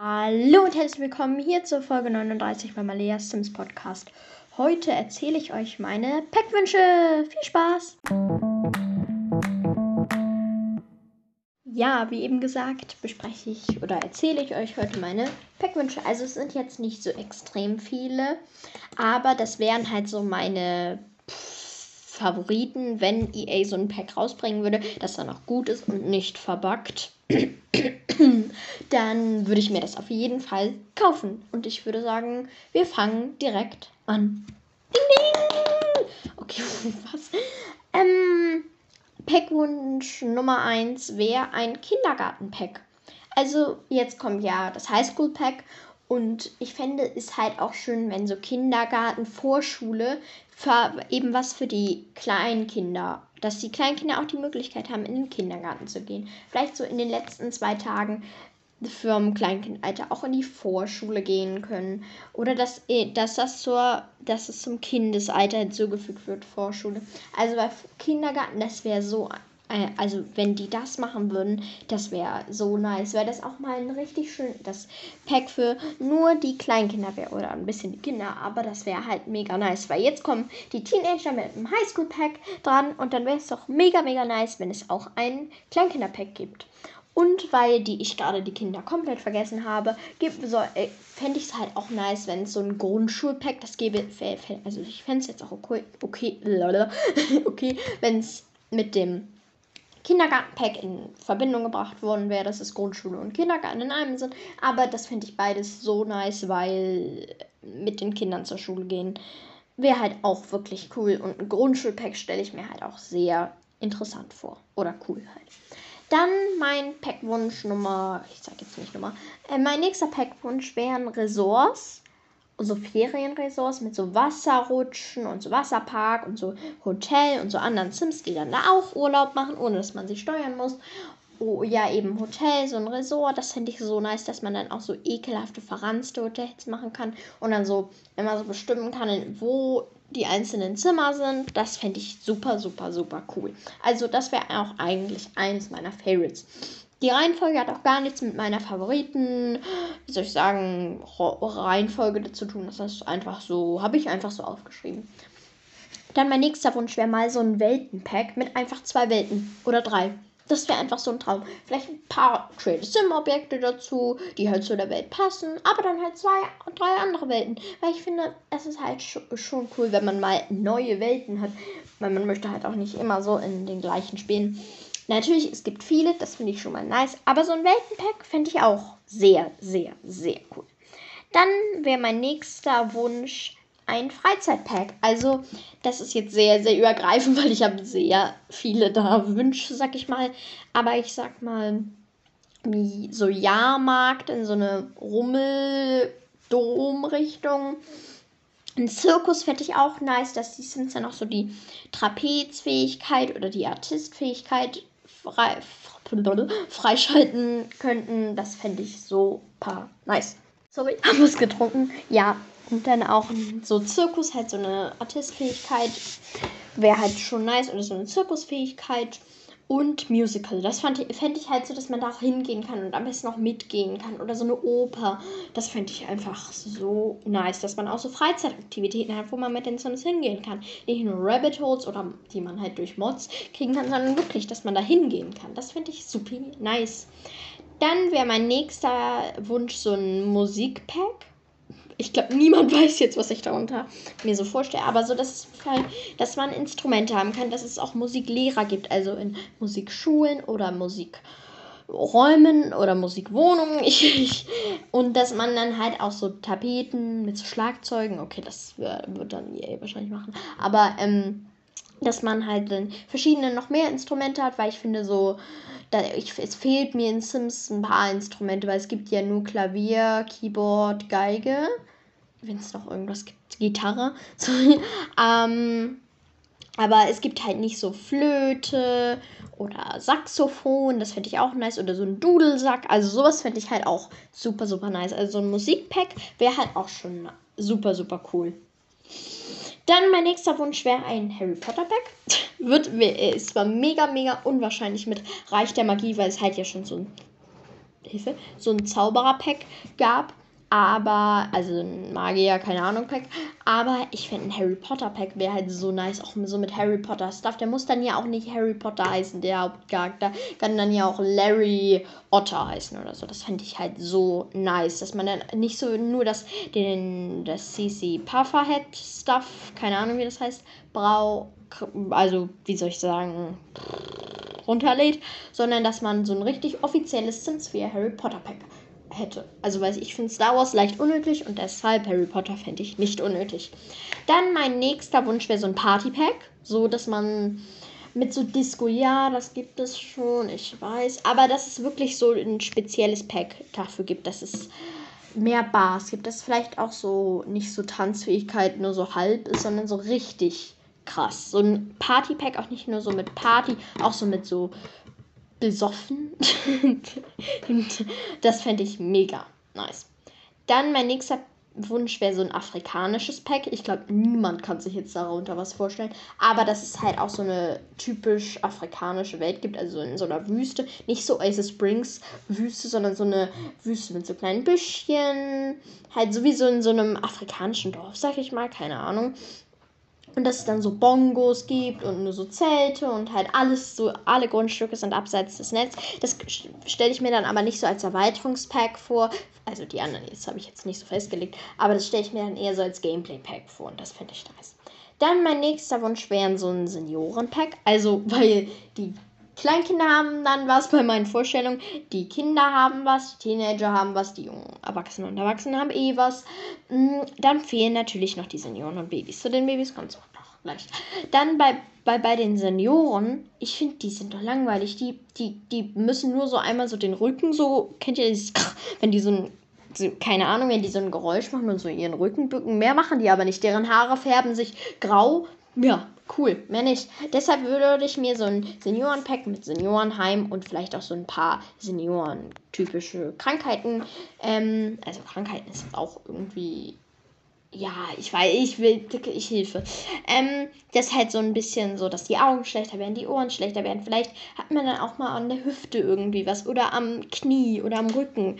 Hallo und herzlich willkommen hier zur Folge 39 beim Alea Sims Podcast. Heute erzähle ich euch meine Packwünsche. Viel Spaß! Ja, wie eben gesagt, bespreche ich oder erzähle ich euch heute meine Packwünsche. Also es sind jetzt nicht so extrem viele, aber das wären halt so meine Favoriten, wenn EA so ein Pack rausbringen würde, das dann auch gut ist und nicht verbuggt. Dann würde ich mir das auf jeden Fall kaufen. Und ich würde sagen, wir fangen direkt an. Ding, ding! Okay, was? Ähm, Packwunsch Nummer 1 wäre ein Kindergarten-Pack. Also jetzt kommt ja das Highschool-Pack und ich fände es halt auch schön, wenn so Kindergarten, Vorschule eben was für die kleinen Kinder, dass die kleinen Kinder auch die Möglichkeit haben, in den Kindergarten zu gehen. Vielleicht so in den letzten zwei Tagen für ein Kleinkindalter auch in die Vorschule gehen können. Oder dass, äh, dass das zur, dass es zum Kindesalter hinzugefügt wird, Vorschule. Also bei Kindergarten, das wäre so äh, also wenn die das machen würden, das wäre so nice. Wäre das auch mal ein richtig schön, das Pack für nur die Kleinkinder wäre oder ein bisschen die Kinder, aber das wäre halt mega nice, weil jetzt kommen die Teenager mit einem Highschool-Pack dran und dann wäre es doch mega, mega nice, wenn es auch ein Kleinkinder-Pack gibt. Und weil die ich gerade die Kinder komplett vergessen habe, so, äh, fände ich es halt auch nice, wenn es so ein Grundschulpack, das gäbe, also ich fände es jetzt auch okay, okay, okay wenn es mit dem Kindergartenpack in Verbindung gebracht worden wäre, dass es Grundschule und Kindergarten in einem sind. Aber das finde ich beides so nice, weil mit den Kindern zur Schule gehen wäre halt auch wirklich cool. Und ein Grundschulpack stelle ich mir halt auch sehr interessant vor. Oder cool halt. Dann mein Packwunsch Nummer, ich sage jetzt nicht Nummer, äh, mein nächster Packwunsch wären Ressorts so Ferienresorts mit so Wasserrutschen und so Wasserpark und so Hotel und so anderen Sims, die dann da auch Urlaub machen, ohne dass man sie steuern muss. Oh ja, eben Hotel, so ein Resort, das finde ich so nice, dass man dann auch so ekelhafte, verranzte Hotels machen kann und dann so immer so bestimmen kann, wo die einzelnen Zimmer sind. Das fände ich super, super, super cool. Also das wäre auch eigentlich eines meiner Favorites. Die Reihenfolge hat auch gar nichts mit meiner Favoriten, wie soll ich sagen, Reihenfolge zu tun. Das ist einfach so, habe ich einfach so aufgeschrieben. Dann mein nächster Wunsch wäre mal so ein Weltenpack mit einfach zwei Welten oder drei. Das wäre einfach so ein Traum. Vielleicht ein paar Trade Sim Objekte dazu, die halt zu der Welt passen, aber dann halt zwei, drei andere Welten. Weil ich finde, es ist halt schon cool, wenn man mal neue Welten hat. Weil man möchte halt auch nicht immer so in den gleichen spielen. Natürlich, es gibt viele, das finde ich schon mal nice. Aber so ein Weltenpack fände ich auch sehr, sehr, sehr cool. Dann wäre mein nächster Wunsch ein Freizeitpack. Also, das ist jetzt sehr, sehr übergreifend, weil ich habe sehr viele da Wünsche, sag ich mal. Aber ich sag mal, wie so Jahrmarkt in so eine Rummel-Dom-Richtung. Ein Zirkus fände ich auch nice, dass die Sims dann auch so die Trapezfähigkeit oder die Artistfähigkeit frei, freischalten könnten. Das fände ich super nice. Sorry, haben wir es getrunken. Ja, und dann auch so Zirkus, halt so eine Artistfähigkeit wäre halt schon nice. Oder so eine Zirkusfähigkeit und Musical. Das fände ich halt so, dass man da auch hingehen kann und am besten auch mitgehen kann. Oder so eine Oper. Das fände ich einfach so nice, dass man auch so Freizeitaktivitäten hat, wo man mit den Sims hingehen kann. Nicht nur Rabbit Holes oder die man halt durch Mods kriegen kann, sondern wirklich, dass man da hingehen kann. Das finde ich super nice. Dann wäre mein nächster Wunsch so ein Musikpack ich glaube, niemand weiß jetzt, was ich darunter mir so vorstelle. Aber so, dass, dass man Instrumente haben kann, dass es auch Musiklehrer gibt, also in Musikschulen oder Musikräumen oder Musikwohnungen. und dass man dann halt auch so Tapeten mit so Schlagzeugen, okay, das wird dann EA wahrscheinlich machen. Aber ähm, dass man halt dann verschiedene noch mehr Instrumente hat, weil ich finde so, da, ich, es fehlt mir in Sims ein paar Instrumente, weil es gibt ja nur Klavier, Keyboard, Geige wenn es noch irgendwas gibt, Gitarre. ähm, aber es gibt halt nicht so Flöte oder Saxophon, das fände ich auch nice. Oder so ein Dudelsack. Also sowas fände ich halt auch super, super nice. Also so ein Musikpack wäre halt auch schon super, super cool. Dann mein nächster Wunsch wäre ein Harry Potter Pack. Wird, ist zwar mega, mega unwahrscheinlich mit Reich der Magie, weil es halt ja schon so ein Hilfe, so ein Zauberer-Pack gab. Aber, also ein Magier, keine Ahnung, Pack. Aber ich finde ein Harry Potter Pack wäre halt so nice, auch so mit Harry Potter Stuff. Der muss dann ja auch nicht Harry Potter heißen, der Hauptcharakter. Kann dann ja auch Larry Otter heißen oder so. Das fände ich halt so nice, dass man dann nicht so nur das, den, das CC Pufferhead Stuff, keine Ahnung wie das heißt, braucht. Also, wie soll ich sagen, runterlädt, sondern dass man so ein richtig offizielles Sims 4 Harry Potter Pack hätte. Also weil ich finde Star Wars leicht unnötig und deshalb Harry Potter fände ich nicht unnötig. Dann mein nächster Wunsch wäre so ein Party-Pack, so dass man mit so Disco, ja, das gibt es schon, ich weiß, aber dass es wirklich so ein spezielles Pack dafür gibt, dass es mehr Bars gibt, dass vielleicht auch so nicht so Tanzfähigkeit nur so halb ist, sondern so richtig krass. So ein Party-Pack auch nicht nur so mit Party, auch so mit so besoffen. das fände ich mega nice. Dann mein nächster Wunsch wäre so ein afrikanisches Pack. Ich glaube, niemand kann sich jetzt darunter was vorstellen. Aber dass es halt auch so eine typisch afrikanische Welt gibt, also in so einer Wüste. Nicht so Oasis Springs Wüste, sondern so eine Wüste mit so kleinen Büschchen. Halt sowieso in so einem afrikanischen Dorf, sag ich mal, keine Ahnung. Und dass es dann so Bongos gibt und nur so Zelte und halt alles so, alle Grundstücke sind abseits des Netzes. Das stelle ich mir dann aber nicht so als Erweiterungspack vor. Also die anderen, das habe ich jetzt nicht so festgelegt, aber das stelle ich mir dann eher so als Gameplay-Pack vor und das finde ich nice. Dann mein nächster Wunsch wäre so ein Senioren-Pack. Also, weil die Kleinkinder haben dann was bei meinen Vorstellungen. Die Kinder haben was, die Teenager haben was, die jungen Erwachsenen und Erwachsenen haben eh was. Mm, dann fehlen natürlich noch die Senioren und Babys. Zu den Babys kommt es auch noch gleich. Dann bei, bei, bei den Senioren, ich finde, die sind doch langweilig. Die, die, die müssen nur so einmal so den Rücken so, kennt ihr das, wenn die so ein keine Ahnung, wenn die so ein Geräusch machen und so ihren Rücken bücken. Mehr machen die aber nicht. Deren Haare färben sich grau. Ja, Cool, mehr nicht. Deshalb würde ich mir so ein Seniorenpack mit Seniorenheim und vielleicht auch so ein paar Senioren-typische Krankheiten. Ähm, also Krankheiten ist auch irgendwie. Ja, ich weiß, ich will, ich hilfe. Ähm, das halt so ein bisschen so, dass die Augen schlechter werden, die Ohren schlechter werden. Vielleicht hat man dann auch mal an der Hüfte irgendwie was oder am Knie oder am Rücken.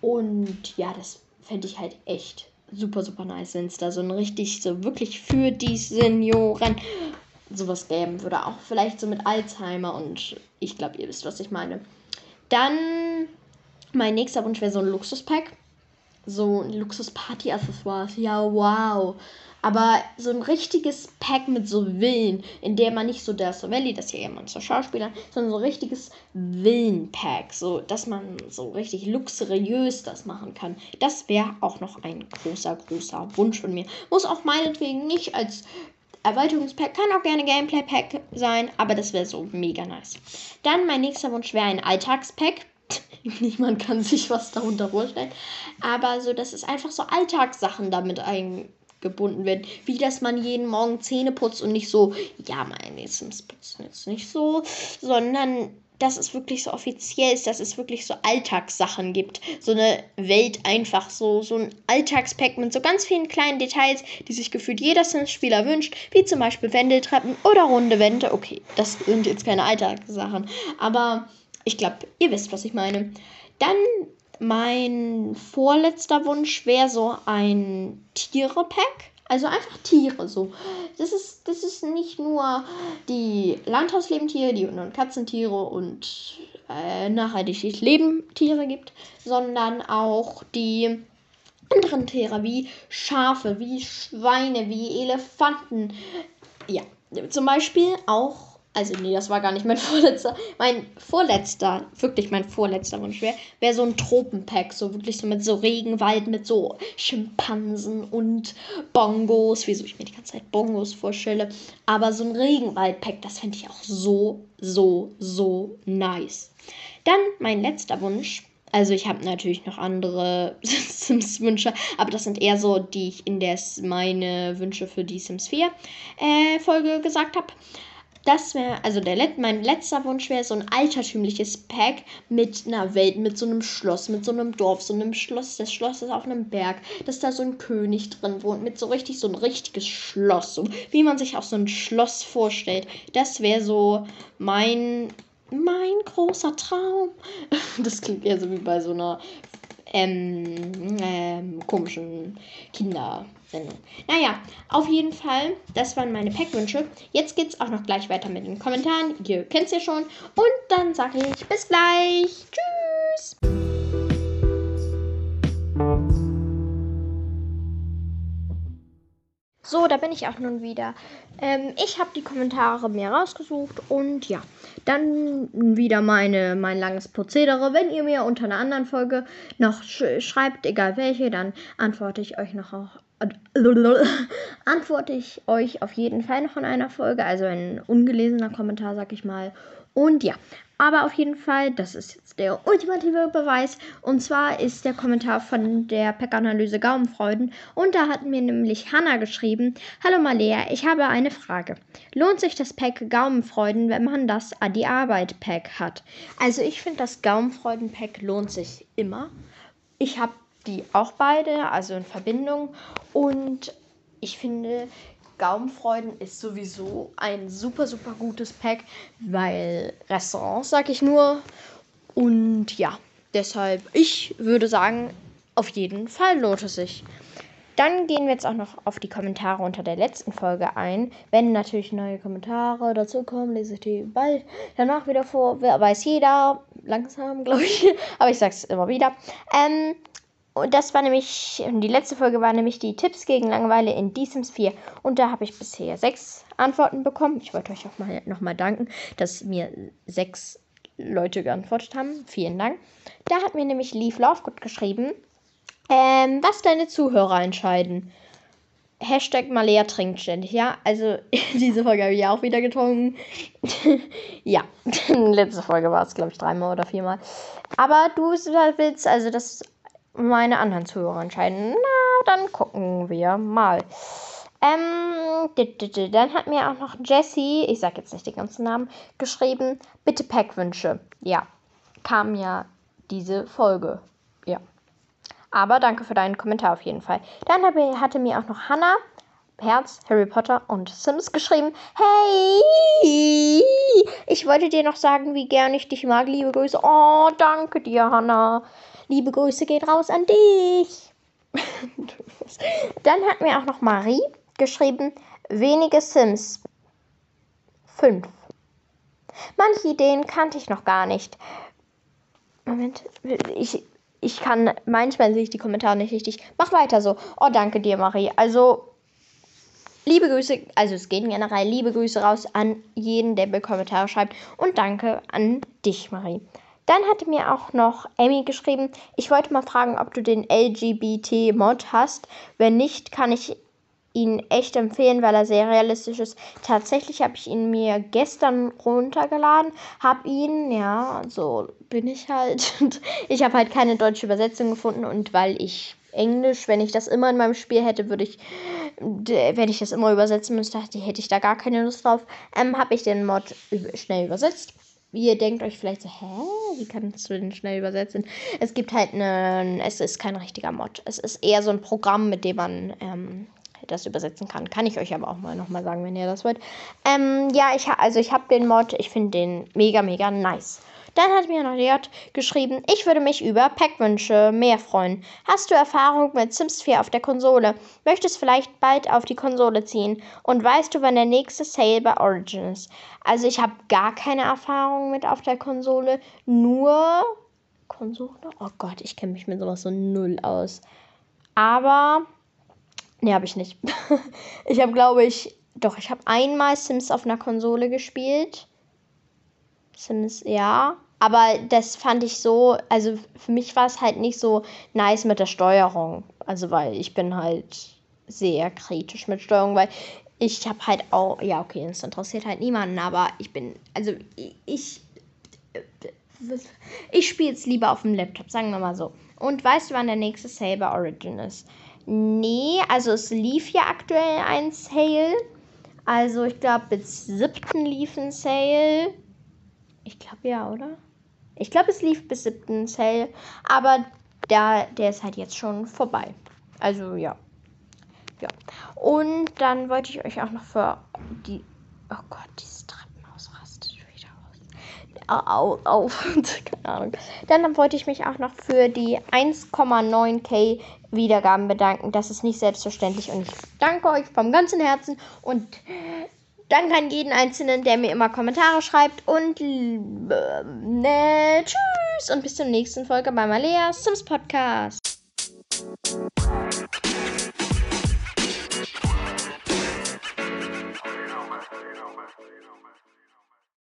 Und ja, das fände ich halt echt super, super nice, wenn es da so ein richtig, so wirklich für die Senioren sowas geben würde. Auch vielleicht so mit Alzheimer und ich glaube, ihr wisst, was ich meine. Dann mein nächster Wunsch wäre so ein Luxuspack. So ein Luxus-Party-Accessoires. Ja, wow. Aber so ein richtiges Pack mit so Villen, in der man nicht so der Valley, das hier jemand zur Schauspieler, sondern so ein richtiges Villen-Pack, so dass man so richtig luxuriös das machen kann. Das wäre auch noch ein großer, großer Wunsch von mir. Muss auch meinetwegen nicht als Erweiterungspack, kann auch gerne Gameplay-Pack sein, aber das wäre so mega nice. Dann mein nächster Wunsch wäre ein Alltagspack. Niemand kann sich was darunter vorstellen. Aber so, dass es einfach so Alltagssachen damit ein, gebunden werden. Wie dass man jeden Morgen Zähne putzt und nicht so, ja, meine Sims putzen jetzt nicht so, sondern dass es wirklich so offiziell ist, dass es wirklich so Alltagssachen gibt. So eine Welt einfach so, so ein Alltagspack mit so ganz vielen kleinen Details, die sich gefühlt jeder Sims-Spieler wünscht, wie zum Beispiel Wendeltreppen oder runde Wände. Okay, das sind jetzt keine Alltagssachen, aber ich glaube, ihr wisst, was ich meine. Dann mein vorletzter Wunsch wäre so ein Tiere-Pack. Also einfach Tiere so. Das ist, das ist nicht nur die Landhauslebentiere, die und Katzentiere und äh, nachhaltig Leben Tiere gibt, sondern auch die anderen Tiere wie Schafe, wie Schweine, wie Elefanten. Ja, zum Beispiel auch also nee, das war gar nicht mein vorletzter. Mein vorletzter, wirklich mein vorletzter Wunsch wäre, wäre so ein Tropenpack. So wirklich so mit so Regenwald, mit so Schimpansen und Bongos. Wieso ich mir die ganze Zeit Bongos vorstelle. Aber so ein Regenwaldpack, das fände ich auch so, so, so nice. Dann mein letzter Wunsch. Also ich habe natürlich noch andere Sims-Wünsche, aber das sind eher so, die ich in der meine Wünsche für die Sims 4 äh, Folge gesagt habe das wäre, also der Let mein letzter Wunsch wäre so ein altertümliches Pack mit einer Welt, mit so einem Schloss, mit so einem Dorf, so einem Schloss. Das Schloss ist auf einem Berg, dass da so ein König drin wohnt, mit so richtig so ein richtiges Schloss, so wie man sich auch so ein Schloss vorstellt. Das wäre so mein mein großer Traum. Das klingt eher so wie bei so einer ähm, ähm, komischen Kindersendung. Naja, auf jeden Fall, das waren meine Packwünsche. Jetzt geht es auch noch gleich weiter mit den Kommentaren. Ihr kennt es ja schon. Und dann sage ich bis gleich. Tschüss. So, da bin ich auch nun wieder. Ähm, ich habe die Kommentare mir rausgesucht und ja, dann wieder meine, mein langes Prozedere. Wenn ihr mir unter einer anderen Folge noch sch schreibt, egal welche, dann antworte ich euch noch auch, antworte ich euch auf jeden Fall noch in einer Folge. Also ein ungelesener Kommentar, sag ich mal. Und ja, aber auf jeden Fall, das ist jetzt der ultimative Beweis. Und zwar ist der Kommentar von der Pack-Analyse Gaumenfreuden. Und da hat mir nämlich Hanna geschrieben: Hallo Malea, ich habe eine Frage. Lohnt sich das Pack Gaumenfreuden, wenn man das Adi Arbeit Pack hat? Also, ich finde, das Gaumenfreuden Pack lohnt sich immer. Ich habe die auch beide, also in Verbindung. Und ich finde, Gaumenfreuden ist sowieso ein super, super gutes Pack, weil Restaurants, sag ich nur. Und ja, deshalb, ich würde sagen, auf jeden Fall lohnt es sich. Dann gehen wir jetzt auch noch auf die Kommentare unter der letzten Folge ein. Wenn natürlich neue Kommentare dazu kommen, lese ich die bald danach wieder vor. Weiß jeder, langsam, glaube ich. Aber ich sage es immer wieder. Ähm, und das war nämlich, die letzte Folge war nämlich die Tipps gegen Langeweile in The Sims 4. Und da habe ich bisher sechs Antworten bekommen. Ich wollte euch auch mal nochmal danken, dass mir sechs Leute geantwortet haben. Vielen Dank. Da hat mir nämlich Leaf Lovegood geschrieben, ähm, was deine Zuhörer entscheiden. Hashtag Malea trinkt ständig, ja. Also diese Folge habe ich ja auch wieder getrunken. ja, letzte Folge war es, glaube ich, dreimal oder viermal. Aber du willst also das meine anderen Zuhörer entscheiden. Na, dann gucken wir mal. Ähm, dann hat mir auch noch Jessie, ich sag jetzt nicht den ganzen Namen, geschrieben, bitte Packwünsche. Ja, kam ja diese Folge. Ja. Aber danke für deinen Kommentar auf jeden Fall. Dann hatte mir auch noch Hannah, Herz, Harry Potter und Sims geschrieben. Hey! Ich wollte dir noch sagen, wie gern ich dich mag. Liebe Grüße. Oh, danke dir, Hannah. Liebe Grüße geht raus an dich. Dann hat mir auch noch Marie geschrieben, wenige Sims. Fünf. Manche Ideen kannte ich noch gar nicht. Moment, ich, ich kann, manchmal sehe ich die Kommentare nicht richtig. Mach weiter so. Oh, danke dir, Marie. Also, liebe Grüße, also es gehen generell liebe Grüße raus an jeden, der mir Kommentare schreibt. Und danke an dich, Marie. Dann hatte mir auch noch Amy geschrieben, ich wollte mal fragen, ob du den LGBT-Mod hast. Wenn nicht, kann ich ihn echt empfehlen, weil er sehr realistisch ist. Tatsächlich habe ich ihn mir gestern runtergeladen, habe ihn, ja, so bin ich halt. ich habe halt keine deutsche Übersetzung gefunden und weil ich Englisch, wenn ich das immer in meinem Spiel hätte, würde ich, wenn ich das immer übersetzen müsste, hätte ich da gar keine Lust drauf. Ähm, habe ich den Mod schnell übersetzt ihr denkt euch vielleicht so, hä, wie kannst du den schnell übersetzen? Es gibt halt einen, es ist kein richtiger Mod. Es ist eher so ein Programm, mit dem man ähm, das übersetzen kann. Kann ich euch aber auch mal nochmal sagen, wenn ihr das wollt. Ähm, ja, ich, also ich habe den Mod, ich finde den mega, mega nice. Dann hat mir noch J geschrieben, ich würde mich über Packwünsche mehr freuen. Hast du Erfahrung mit Sims 4 auf der Konsole? Möchtest vielleicht bald auf die Konsole ziehen? Und weißt du, wann der nächste Sale bei Origin ist? Also ich habe gar keine Erfahrung mit auf der Konsole, nur Konsole? Oh Gott, ich kenne mich mit sowas so null aus. Aber nee, habe ich nicht. ich habe glaube ich doch, ich habe einmal Sims auf einer Konsole gespielt. Sims, ja. Aber das fand ich so, also für mich war es halt nicht so nice mit der Steuerung. Also weil ich bin halt sehr kritisch mit Steuerung, weil ich habe halt auch, ja okay, das interessiert halt niemanden, aber ich bin, also ich, ich spiele es lieber auf dem Laptop, sagen wir mal so. Und weißt du, wann der nächste Sale bei Origin ist? Nee, also es lief ja aktuell ein Sale. Also ich glaube, bis 7. lief ein Sale. Ich glaube ja, oder? Ich glaube, es lief bis 7. Sale, aber der, der ist halt jetzt schon vorbei. Also ja. Ja. Und dann wollte ich euch auch noch für die. Oh Gott, dieses Treppenhaus rastet wieder aus. auf, auf keine Ahnung. Dann wollte ich mich auch noch für die 1,9k Wiedergaben bedanken. Das ist nicht selbstverständlich und ich danke euch vom ganzen Herzen und Danke an jeden Einzelnen, der mir immer Kommentare schreibt. Und äh, tschüss und bis zur nächsten Folge bei Maleas Sims Podcast.